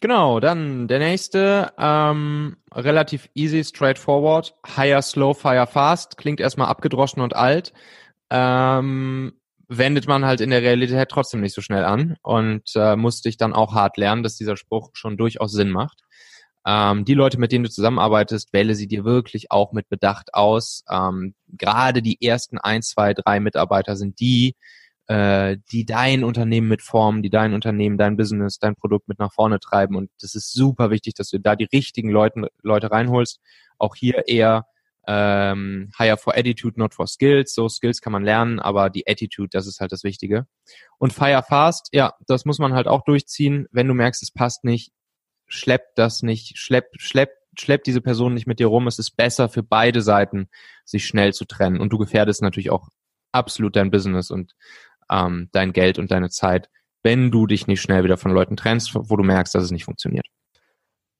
Genau, dann der nächste, ähm, relativ easy, straightforward. Hire slow, fire fast. Klingt erstmal abgedroschen und alt. Ähm, wendet man halt in der Realität trotzdem nicht so schnell an und äh, musste ich dann auch hart lernen, dass dieser Spruch schon durchaus Sinn macht. Ähm, die Leute, mit denen du zusammenarbeitest, wähle sie dir wirklich auch mit Bedacht aus. Ähm, gerade die ersten ein, zwei, drei Mitarbeiter sind die, äh, die dein Unternehmen mitformen, die dein Unternehmen, dein Business, dein Produkt mit nach vorne treiben. Und das ist super wichtig, dass du da die richtigen Leute, Leute reinholst. Auch hier eher ähm, hire for attitude, not for skills. So Skills kann man lernen, aber die Attitude, das ist halt das Wichtige. Und fire fast, ja, das muss man halt auch durchziehen. Wenn du merkst, es passt nicht, schlepp das nicht, schlepp, schlepp, schlepp diese Person nicht mit dir rum. Es ist besser für beide Seiten, sich schnell zu trennen. Und du gefährdest natürlich auch absolut dein Business und ähm, dein Geld und deine Zeit, wenn du dich nicht schnell wieder von Leuten trennst, wo du merkst, dass es nicht funktioniert.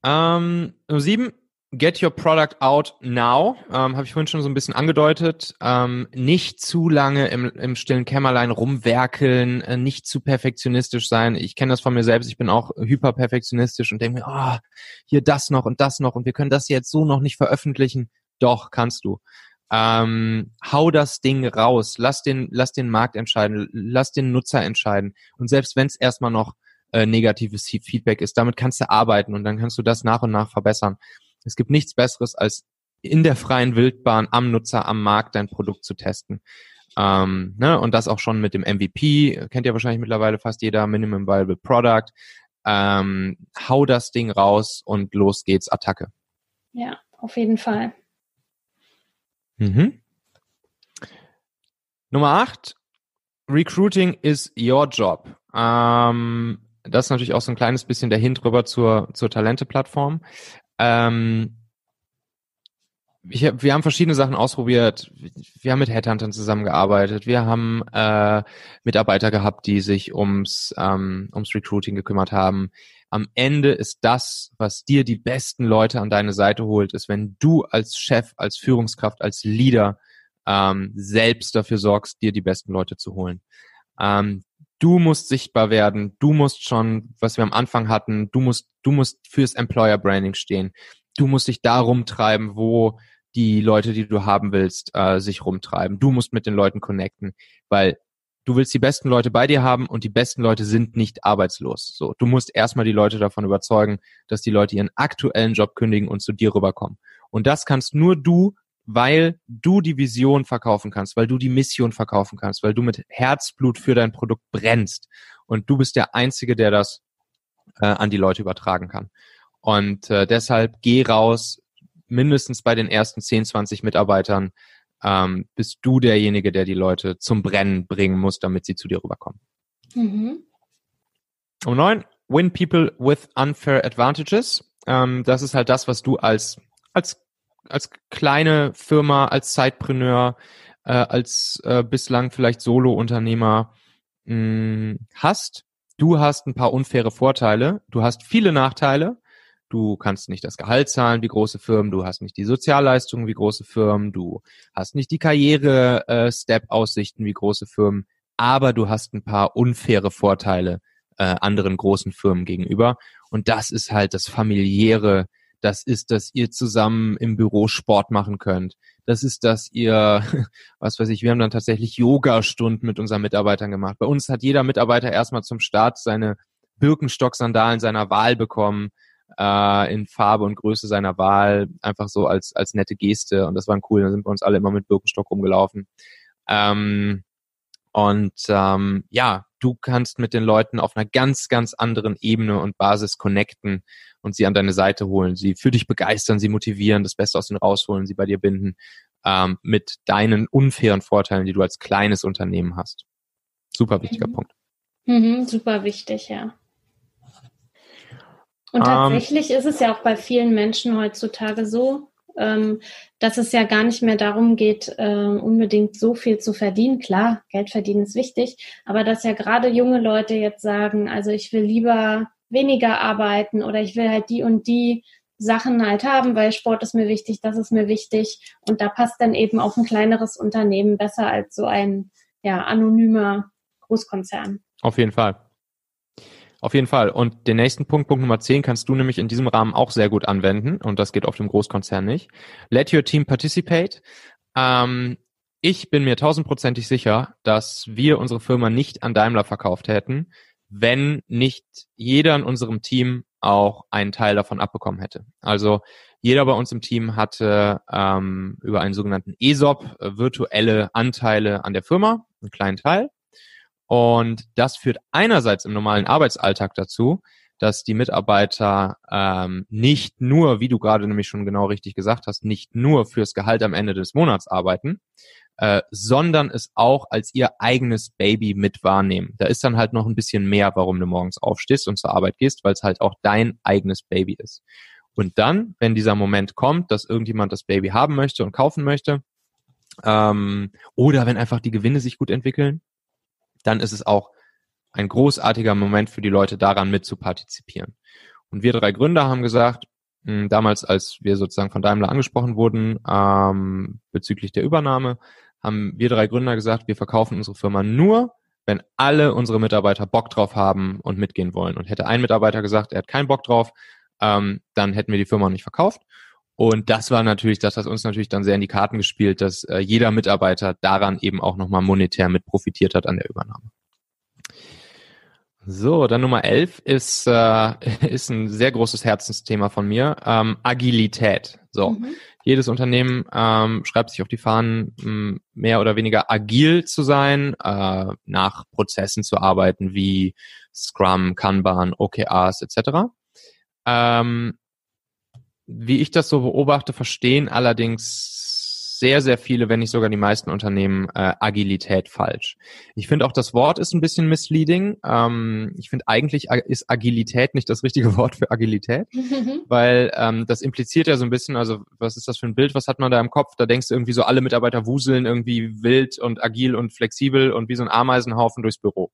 Ähm, sieben, Get your product out now, ähm, habe ich vorhin schon so ein bisschen angedeutet. Ähm, nicht zu lange im, im stillen Kämmerlein rumwerkeln, äh, nicht zu perfektionistisch sein. Ich kenne das von mir selbst, ich bin auch hyperperfektionistisch und denke mir, oh, hier das noch und das noch und wir können das jetzt so noch nicht veröffentlichen. Doch, kannst du. Ähm, hau das Ding raus, lass den, lass den Markt entscheiden, lass den Nutzer entscheiden. Und selbst wenn es erstmal noch äh, negatives Feedback ist, damit kannst du arbeiten und dann kannst du das nach und nach verbessern. Es gibt nichts Besseres, als in der freien Wildbahn am Nutzer, am Markt dein Produkt zu testen. Ähm, ne? Und das auch schon mit dem MVP, kennt ja wahrscheinlich mittlerweile fast jeder, Minimum Viable Product. Ähm, hau das Ding raus und los geht's, Attacke. Ja, auf jeden Fall. Mhm. Nummer acht, Recruiting is your job. Ähm, das ist natürlich auch so ein kleines bisschen der Hint rüber zur, zur Talente-Plattform. Ähm, ich wir haben verschiedene Sachen ausprobiert. Wir haben mit Headhuntern zusammengearbeitet. Wir haben äh, Mitarbeiter gehabt, die sich ums, ähm, ums Recruiting gekümmert haben. Am Ende ist das, was dir die besten Leute an deine Seite holt, ist, wenn du als Chef, als Führungskraft, als Leader ähm, selbst dafür sorgst, dir die besten Leute zu holen. Ähm, du musst sichtbar werden, du musst schon, was wir am Anfang hatten, du musst, du musst fürs Employer Branding stehen. Du musst dich da rumtreiben, wo die Leute, die du haben willst, äh, sich rumtreiben. Du musst mit den Leuten connecten, weil du willst die besten Leute bei dir haben und die besten Leute sind nicht arbeitslos. So, du musst erstmal die Leute davon überzeugen, dass die Leute ihren aktuellen Job kündigen und zu dir rüberkommen. Und das kannst nur du weil du die Vision verkaufen kannst, weil du die Mission verkaufen kannst, weil du mit Herzblut für dein Produkt brennst. Und du bist der Einzige, der das äh, an die Leute übertragen kann. Und äh, deshalb geh raus, mindestens bei den ersten 10, 20 Mitarbeitern ähm, bist du derjenige, der die Leute zum Brennen bringen muss, damit sie zu dir rüberkommen. Mhm. Um neun, win people with unfair advantages. Ähm, das ist halt das, was du als, als als kleine Firma, als Zeitpreneur, äh, als äh, bislang vielleicht Solo-Unternehmer mh, hast. Du hast ein paar unfaire Vorteile. Du hast viele Nachteile. Du kannst nicht das Gehalt zahlen wie große Firmen, du hast nicht die Sozialleistungen wie große Firmen, du hast nicht die Karriere-Step-Aussichten wie große Firmen, aber du hast ein paar unfaire Vorteile äh, anderen großen Firmen gegenüber. Und das ist halt das familiäre das ist, dass ihr zusammen im Büro Sport machen könnt. Das ist, dass ihr, was weiß ich, wir haben dann tatsächlich Yoga-Stunden mit unseren Mitarbeitern gemacht. Bei uns hat jeder Mitarbeiter erstmal zum Start seine Birkenstock-Sandalen seiner Wahl bekommen, äh, in Farbe und Größe seiner Wahl, einfach so als, als nette Geste. Und das war cool. Da sind wir uns alle immer mit Birkenstock rumgelaufen. Ähm, und ähm, ja, du kannst mit den Leuten auf einer ganz, ganz anderen Ebene und Basis connecten und sie an deine Seite holen, sie für dich begeistern, sie motivieren, das Beste aus ihnen rausholen, sie bei dir binden, ähm, mit deinen unfairen Vorteilen, die du als kleines Unternehmen hast. Super wichtiger mhm. Punkt. Mhm, super wichtig, ja. Und ähm, tatsächlich ähm, ist es ja auch bei vielen Menschen heutzutage so, ähm, dass es ja gar nicht mehr darum geht, äh, unbedingt so viel zu verdienen. Klar, Geld verdienen ist wichtig, aber dass ja gerade junge Leute jetzt sagen, also ich will lieber weniger arbeiten oder ich will halt die und die Sachen halt haben, weil Sport ist mir wichtig, das ist mir wichtig. Und da passt dann eben auch ein kleineres Unternehmen besser als so ein ja, anonymer Großkonzern. Auf jeden Fall. Auf jeden Fall. Und den nächsten Punkt, Punkt Nummer 10, kannst du nämlich in diesem Rahmen auch sehr gut anwenden. Und das geht auf dem Großkonzern nicht. Let your team participate. Ähm, ich bin mir tausendprozentig sicher, dass wir unsere Firma nicht an Daimler verkauft hätten, wenn nicht jeder in unserem Team auch einen Teil davon abbekommen hätte. Also jeder bei uns im Team hatte ähm, über einen sogenannten ESOP virtuelle Anteile an der Firma, einen kleinen Teil. Und das führt einerseits im normalen Arbeitsalltag dazu, dass die Mitarbeiter ähm, nicht nur, wie du gerade nämlich schon genau richtig gesagt hast, nicht nur fürs Gehalt am Ende des Monats arbeiten, äh, sondern es auch als ihr eigenes Baby mit wahrnehmen. Da ist dann halt noch ein bisschen mehr, warum du morgens aufstehst und zur Arbeit gehst, weil es halt auch dein eigenes Baby ist. Und dann, wenn dieser Moment kommt, dass irgendjemand das Baby haben möchte und kaufen möchte, ähm, oder wenn einfach die Gewinne sich gut entwickeln, dann ist es auch ein großartiger Moment für die Leute daran mit zu partizipieren. Und wir drei Gründer haben gesagt, mh, damals, als wir sozusagen von Daimler angesprochen wurden ähm, bezüglich der Übernahme, haben wir drei Gründer gesagt, wir verkaufen unsere Firma nur, wenn alle unsere Mitarbeiter Bock drauf haben und mitgehen wollen. Und hätte ein Mitarbeiter gesagt, er hat keinen Bock drauf, ähm, dann hätten wir die Firma nicht verkauft. Und das war natürlich, das hat uns natürlich dann sehr in die Karten gespielt, dass äh, jeder Mitarbeiter daran eben auch nochmal monetär mit profitiert hat an der Übernahme. So, dann Nummer 11 ist, äh, ist ein sehr großes Herzensthema von mir, ähm, Agilität. So, mhm. jedes Unternehmen ähm, schreibt sich auf die Fahnen, mehr oder weniger agil zu sein, äh, nach Prozessen zu arbeiten wie Scrum, Kanban, OKRs etc. Ähm, wie ich das so beobachte, verstehen allerdings sehr, sehr viele, wenn nicht sogar die meisten Unternehmen äh, Agilität falsch. Ich finde auch das Wort ist ein bisschen misleading. Ähm, ich finde eigentlich ist Agilität nicht das richtige Wort für Agilität, weil ähm, das impliziert ja so ein bisschen, also was ist das für ein Bild, was hat man da im Kopf? Da denkst du irgendwie so, alle Mitarbeiter wuseln irgendwie wild und agil und flexibel und wie so ein Ameisenhaufen durchs Büro.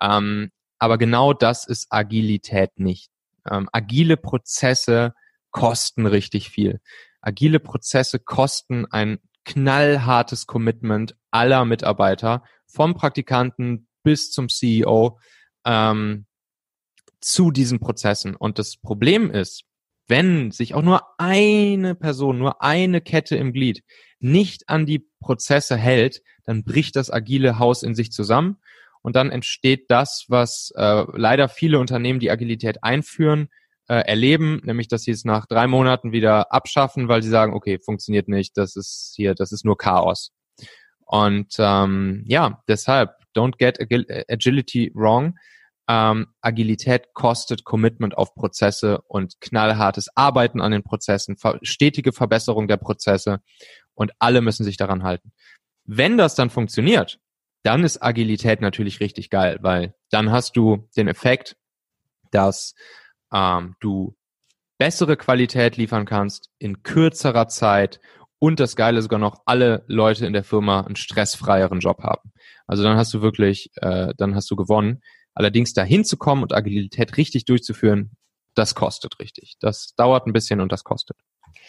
Ähm, aber genau das ist Agilität nicht. Ähm, agile Prozesse kosten richtig viel. Agile Prozesse kosten ein knallhartes Commitment aller Mitarbeiter, vom Praktikanten bis zum CEO, ähm, zu diesen Prozessen. Und das Problem ist, wenn sich auch nur eine Person, nur eine Kette im Glied nicht an die Prozesse hält, dann bricht das agile Haus in sich zusammen und dann entsteht das, was äh, leider viele Unternehmen, die Agilität einführen, äh, erleben, nämlich dass sie es nach drei Monaten wieder abschaffen, weil sie sagen, okay, funktioniert nicht, das ist hier, das ist nur Chaos. Und ähm, ja, deshalb, don't get agility wrong. Ähm, Agilität kostet Commitment auf Prozesse und knallhartes Arbeiten an den Prozessen, stetige Verbesserung der Prozesse und alle müssen sich daran halten. Wenn das dann funktioniert, dann ist Agilität natürlich richtig geil, weil dann hast du den Effekt, dass ähm, du bessere Qualität liefern kannst in kürzerer Zeit und das Geile sogar noch alle Leute in der Firma einen stressfreieren Job haben. Also dann hast du wirklich, äh, dann hast du gewonnen. Allerdings dahin zu kommen und Agilität richtig durchzuführen, das kostet richtig. Das dauert ein bisschen und das kostet.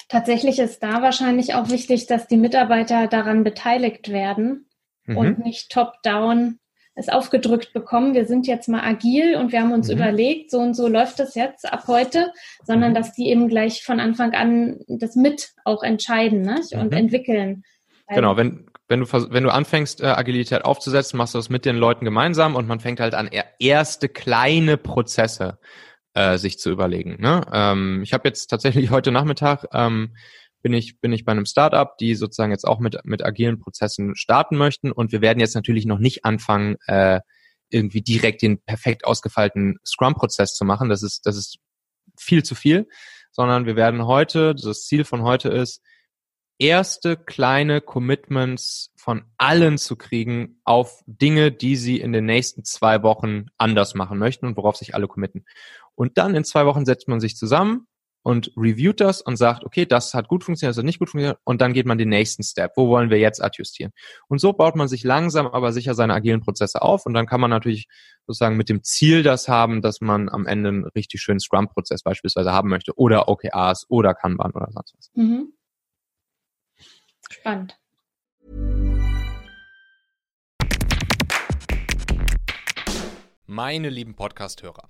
Tatsächlich ist da wahrscheinlich auch wichtig, dass die Mitarbeiter daran beteiligt werden mhm. und nicht top-down es aufgedrückt bekommen, wir sind jetzt mal agil und wir haben uns mhm. überlegt, so und so läuft es jetzt ab heute, sondern mhm. dass die eben gleich von Anfang an das mit auch entscheiden ne? und mhm. entwickeln. Genau, wenn, wenn du, wenn du anfängst, äh, Agilität aufzusetzen, machst du das mit den Leuten gemeinsam und man fängt halt an, erste kleine Prozesse äh, sich zu überlegen. Ne? Ähm, ich habe jetzt tatsächlich heute Nachmittag ähm, bin ich, bin ich bei einem Startup, die sozusagen jetzt auch mit, mit agilen Prozessen starten möchten. Und wir werden jetzt natürlich noch nicht anfangen, äh, irgendwie direkt den perfekt ausgefeilten Scrum-Prozess zu machen. Das ist, das ist viel zu viel, sondern wir werden heute, das Ziel von heute ist, erste kleine Commitments von allen zu kriegen auf Dinge, die sie in den nächsten zwei Wochen anders machen möchten und worauf sich alle committen. Und dann in zwei Wochen setzt man sich zusammen und reviewt das und sagt, okay, das hat gut funktioniert, das hat nicht gut funktioniert und dann geht man den nächsten Step. Wo wollen wir jetzt adjustieren? Und so baut man sich langsam, aber sicher seine agilen Prozesse auf und dann kann man natürlich sozusagen mit dem Ziel das haben, dass man am Ende einen richtig schönen Scrum-Prozess beispielsweise haben möchte oder OKRs oder Kanban oder sonst was. Mhm. Spannend. Meine lieben Podcast-Hörer.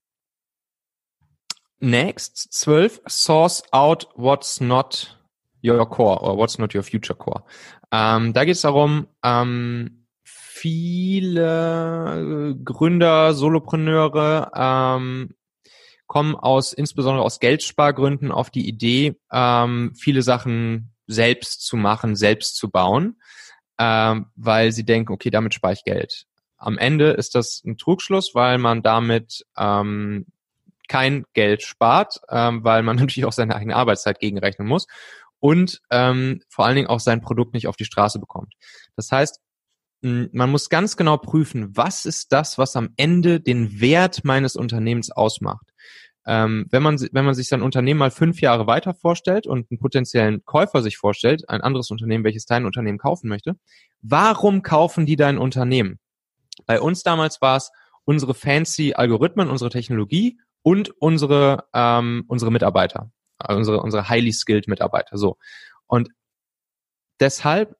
Next, 12, source out what's not your core or what's not your future core. Ähm, da geht es darum, ähm, viele Gründer, Solopreneure ähm, kommen aus, insbesondere aus Geldspargründen auf die Idee, ähm, viele Sachen selbst zu machen, selbst zu bauen, ähm, weil sie denken, okay, damit spare ich Geld. Am Ende ist das ein Trugschluss, weil man damit ähm, kein Geld spart, ähm, weil man natürlich auch seine eigene Arbeitszeit gegenrechnen muss und ähm, vor allen Dingen auch sein Produkt nicht auf die Straße bekommt. Das heißt, man muss ganz genau prüfen, was ist das, was am Ende den Wert meines Unternehmens ausmacht. Ähm, wenn man wenn man sich sein Unternehmen mal fünf Jahre weiter vorstellt und einen potenziellen Käufer sich vorstellt, ein anderes Unternehmen, welches dein Unternehmen kaufen möchte, warum kaufen die dein Unternehmen? Bei uns damals war es unsere fancy Algorithmen, unsere Technologie und unsere, ähm, unsere Mitarbeiter, also unsere, unsere highly skilled Mitarbeiter. So. Und deshalb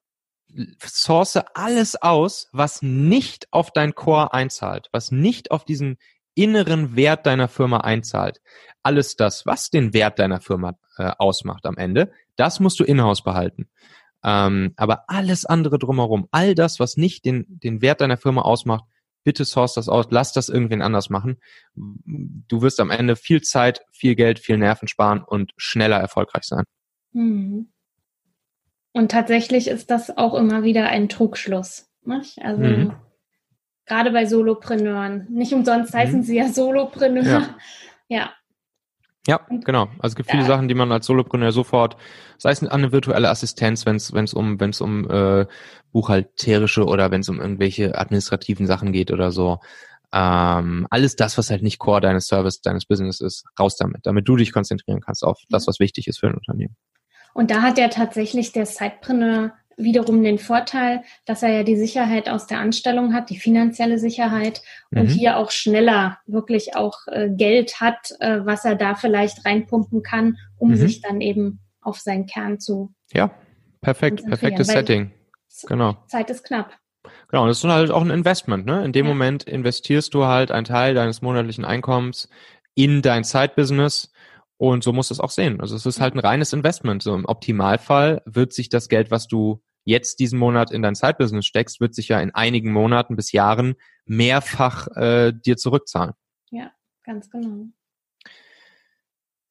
source alles aus, was nicht auf dein Core einzahlt, was nicht auf diesen inneren Wert deiner Firma einzahlt. Alles das, was den Wert deiner Firma äh, ausmacht am Ende, das musst du in-house behalten. Ähm, aber alles andere drumherum, all das, was nicht den, den Wert deiner Firma ausmacht, bitte source das aus, lass das irgendwen anders machen. Du wirst am Ende viel Zeit, viel Geld, viel Nerven sparen und schneller erfolgreich sein. Mhm. Und tatsächlich ist das auch immer wieder ein Trugschluss. Nicht? Also mhm. gerade bei Solopreneuren. Nicht umsonst heißen mhm. sie ja Solopreneur. Ja. ja. Ja, genau. Also es gibt viele ja. Sachen, die man als Solopreneur sofort, sei es an eine virtuelle Assistenz, wenn es wenn es um wenn es um äh, buchhalterische oder wenn es um irgendwelche administrativen Sachen geht oder so. Ähm, alles das, was halt nicht Core deines Service, deines Business ist, raus damit, damit du dich konzentrieren kannst auf das, was wichtig ist für ein Unternehmen. Und da hat ja tatsächlich der Sidepreneur wiederum den Vorteil, dass er ja die Sicherheit aus der Anstellung hat, die finanzielle Sicherheit und mhm. hier auch schneller wirklich auch äh, Geld hat, äh, was er da vielleicht reinpumpen kann, um mhm. sich dann eben auf seinen Kern zu. Ja, perfekt, perfektes Setting. Genau. Zeit ist knapp. Genau, und das ist halt auch ein Investment, ne? In dem ja. Moment investierst du halt einen Teil deines monatlichen Einkommens in dein Zeitbusiness und so musst du es auch sehen. Also es ist halt ein reines Investment. So im Optimalfall wird sich das Geld, was du jetzt diesen Monat in dein Zeitbusiness steckst, wird sich ja in einigen Monaten bis Jahren mehrfach äh, dir zurückzahlen. Ja, ganz genau.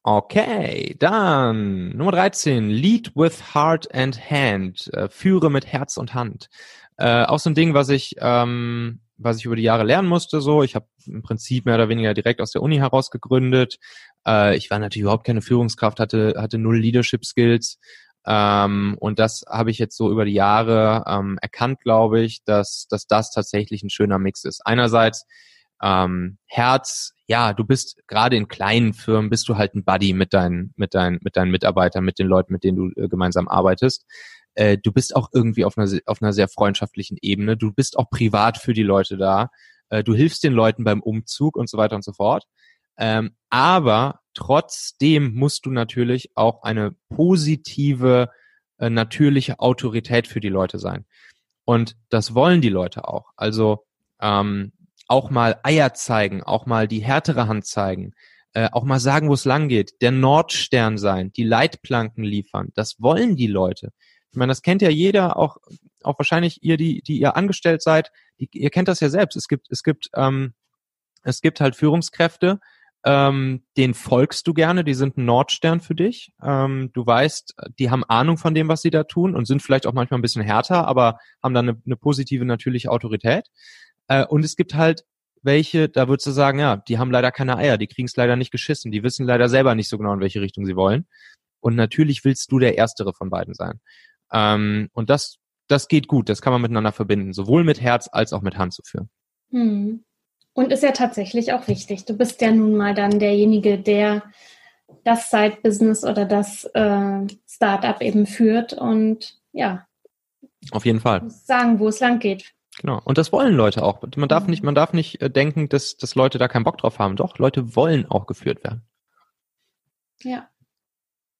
Okay, dann Nummer 13, Lead with Heart and Hand, äh, führe mit Herz und Hand. Äh, auch so ein Ding, was ich, ähm, was ich über die Jahre lernen musste. So, ich habe im Prinzip mehr oder weniger direkt aus der Uni heraus gegründet. Äh, ich war natürlich überhaupt keine Führungskraft, hatte hatte null Leadership Skills, ähm, und das habe ich jetzt so über die Jahre ähm, erkannt, glaube ich, dass, dass das tatsächlich ein schöner Mix ist. Einerseits ähm, Herz, ja, du bist gerade in kleinen Firmen, bist du halt ein Buddy mit deinen, mit deinen, mit deinen Mitarbeitern, mit den Leuten, mit denen du äh, gemeinsam arbeitest. Äh, du bist auch irgendwie auf einer, auf einer sehr freundschaftlichen Ebene. Du bist auch privat für die Leute da. Äh, du hilfst den Leuten beim Umzug und so weiter und so fort. Ähm, aber trotzdem musst du natürlich auch eine positive, äh, natürliche Autorität für die Leute sein. Und das wollen die Leute auch. Also ähm, auch mal Eier zeigen, auch mal die härtere Hand zeigen, äh, auch mal sagen, wo es lang geht, der Nordstern sein, die Leitplanken liefern. Das wollen die Leute. Ich meine, das kennt ja jeder, auch, auch wahrscheinlich ihr, die, die ihr angestellt seid, die, ihr kennt das ja selbst. Es gibt, es gibt, ähm, es gibt halt Führungskräfte, ähm, den folgst du gerne, die sind ein Nordstern für dich. Ähm, du weißt, die haben Ahnung von dem, was sie da tun und sind vielleicht auch manchmal ein bisschen härter, aber haben dann eine, eine positive, natürliche Autorität. Äh, und es gibt halt welche, da würdest du sagen, ja, die haben leider keine Eier, die kriegen es leider nicht geschissen, die wissen leider selber nicht so genau, in welche Richtung sie wollen. Und natürlich willst du der Erstere von beiden sein. Ähm, und das, das geht gut, das kann man miteinander verbinden, sowohl mit Herz als auch mit Hand zu führen. Hm. Und ist ja tatsächlich auch wichtig. Du bist ja nun mal dann derjenige, der das Side-Business oder das äh, Startup eben führt und ja. Auf jeden Fall. Sagen, wo es lang geht. Genau. Und das wollen Leute auch. Man darf mhm. nicht, man darf nicht äh, denken, dass, dass Leute da keinen Bock drauf haben. Doch, Leute wollen auch geführt werden. Ja.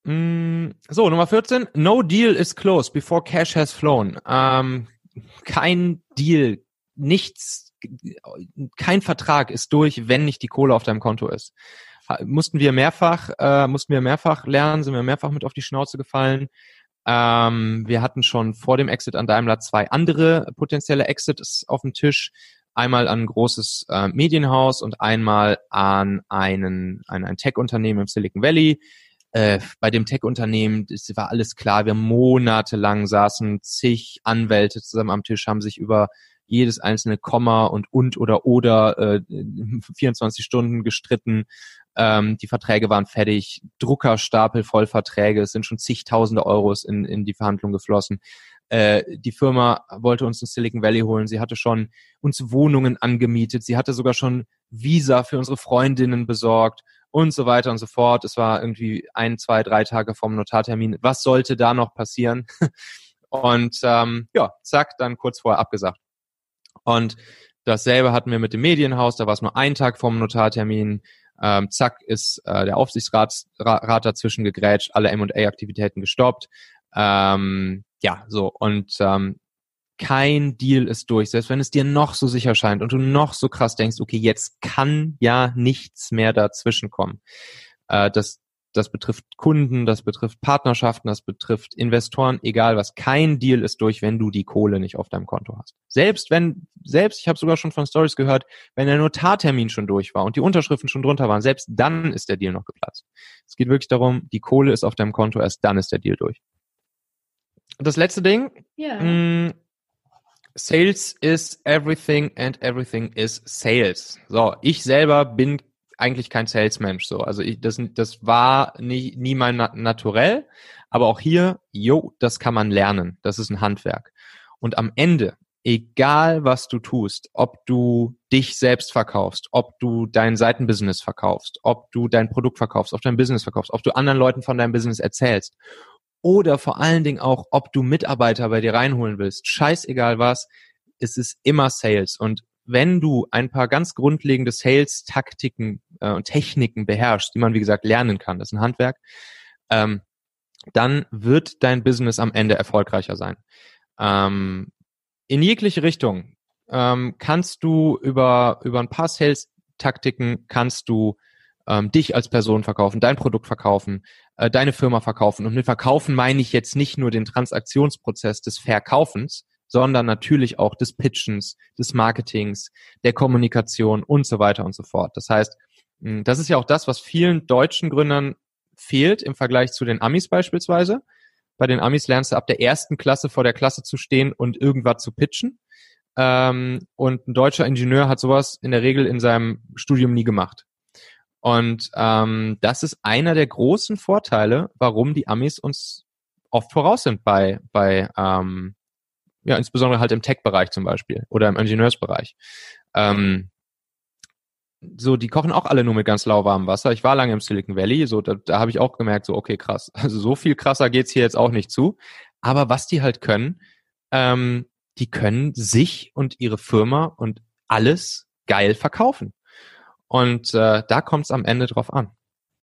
Mm, so, Nummer 14. No deal is closed before cash has flown. Ähm, kein Deal, nichts, kein Vertrag ist durch, wenn nicht die Kohle auf deinem Konto ist. Mussten wir mehrfach, äh, mussten wir mehrfach lernen, sind wir mehrfach mit auf die Schnauze gefallen. Ähm, wir hatten schon vor dem Exit an Daimler zwei andere potenzielle Exits auf dem Tisch. Einmal an ein großes äh, Medienhaus und einmal an einen, ein, ein Tech-Unternehmen im Silicon Valley. Äh, bei dem Tech-Unternehmen war alles klar. Wir monatelang saßen zig Anwälte zusammen am Tisch, haben sich über jedes einzelne Komma und und oder oder äh, 24 Stunden gestritten. Ähm, die Verträge waren fertig, Druckerstapel voll Verträge, es sind schon zigtausende Euros in, in die Verhandlung geflossen. Äh, die Firma wollte uns in Silicon Valley holen. Sie hatte schon uns Wohnungen angemietet. Sie hatte sogar schon Visa für unsere Freundinnen besorgt und so weiter und so fort. Es war irgendwie ein, zwei, drei Tage vom Notartermin. Was sollte da noch passieren? Und ähm, ja, zack, dann kurz vorher abgesagt. Und dasselbe hatten wir mit dem Medienhaus, da war es nur ein Tag vom Notartermin. Ähm, zack, ist äh, der Aufsichtsrat Rat dazwischen gegrätscht, alle M&A-Aktivitäten gestoppt. Ähm, ja, so. Und ähm, kein Deal ist durch. Selbst wenn es dir noch so sicher scheint und du noch so krass denkst, okay, jetzt kann ja nichts mehr dazwischen kommen. Äh, das, das betrifft Kunden, das betrifft Partnerschaften, das betrifft Investoren, egal was. Kein Deal ist durch, wenn du die Kohle nicht auf deinem Konto hast. Selbst wenn, selbst, ich habe sogar schon von Stories gehört, wenn der Notartermin schon durch war und die Unterschriften schon drunter waren, selbst dann ist der Deal noch geplatzt. Es geht wirklich darum, die Kohle ist auf deinem Konto, erst dann ist der Deal durch. Und das letzte Ding, ja. mh, Sales is everything and everything is sales. So, ich selber bin eigentlich kein Salesmensch so. Also ich, das, das war nie, nie mein Naturell. Aber auch hier, jo, das kann man lernen. Das ist ein Handwerk. Und am Ende, egal was du tust, ob du dich selbst verkaufst, ob du dein Seitenbusiness verkaufst, ob du dein Produkt verkaufst, ob du dein Business verkaufst, ob du anderen Leuten von deinem Business erzählst oder vor allen Dingen auch, ob du Mitarbeiter bei dir reinholen willst, scheißegal was, es ist immer Sales. Und wenn du ein paar ganz grundlegende Sales-Taktiken äh, und Techniken beherrschst, die man, wie gesagt, lernen kann, das ist ein Handwerk, ähm, dann wird dein Business am Ende erfolgreicher sein. Ähm, in jegliche Richtung ähm, kannst du über, über ein paar Sales-Taktiken kannst du ähm, dich als Person verkaufen, dein Produkt verkaufen, äh, deine Firma verkaufen. Und mit Verkaufen meine ich jetzt nicht nur den Transaktionsprozess des Verkaufens, sondern natürlich auch des Pitchens, des Marketings, der Kommunikation und so weiter und so fort. Das heißt, das ist ja auch das, was vielen deutschen Gründern fehlt im Vergleich zu den Amis beispielsweise. Bei den Amis lernst du ab der ersten Klasse vor der Klasse zu stehen und irgendwas zu pitchen. Ähm, und ein deutscher Ingenieur hat sowas in der Regel in seinem Studium nie gemacht. Und ähm, das ist einer der großen Vorteile, warum die Amis uns oft voraus sind bei, bei ähm, ja, insbesondere halt im Tech-Bereich zum Beispiel oder im Ingenieursbereich. So, die kochen auch alle nur mit ganz lauwarmem Wasser. Ich war lange im Silicon Valley, so da, da habe ich auch gemerkt, so okay, krass. Also so viel krasser geht's hier jetzt auch nicht zu. Aber was die halt können, ähm, die können sich und ihre Firma und alles geil verkaufen. Und äh, da kommt es am Ende drauf an.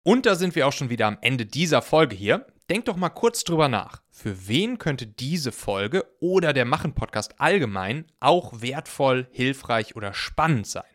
Und da sind wir auch schon wieder am Ende dieser Folge hier. Denk doch mal kurz drüber nach. Für wen könnte diese Folge oder der Machen-Podcast allgemein auch wertvoll, hilfreich oder spannend sein?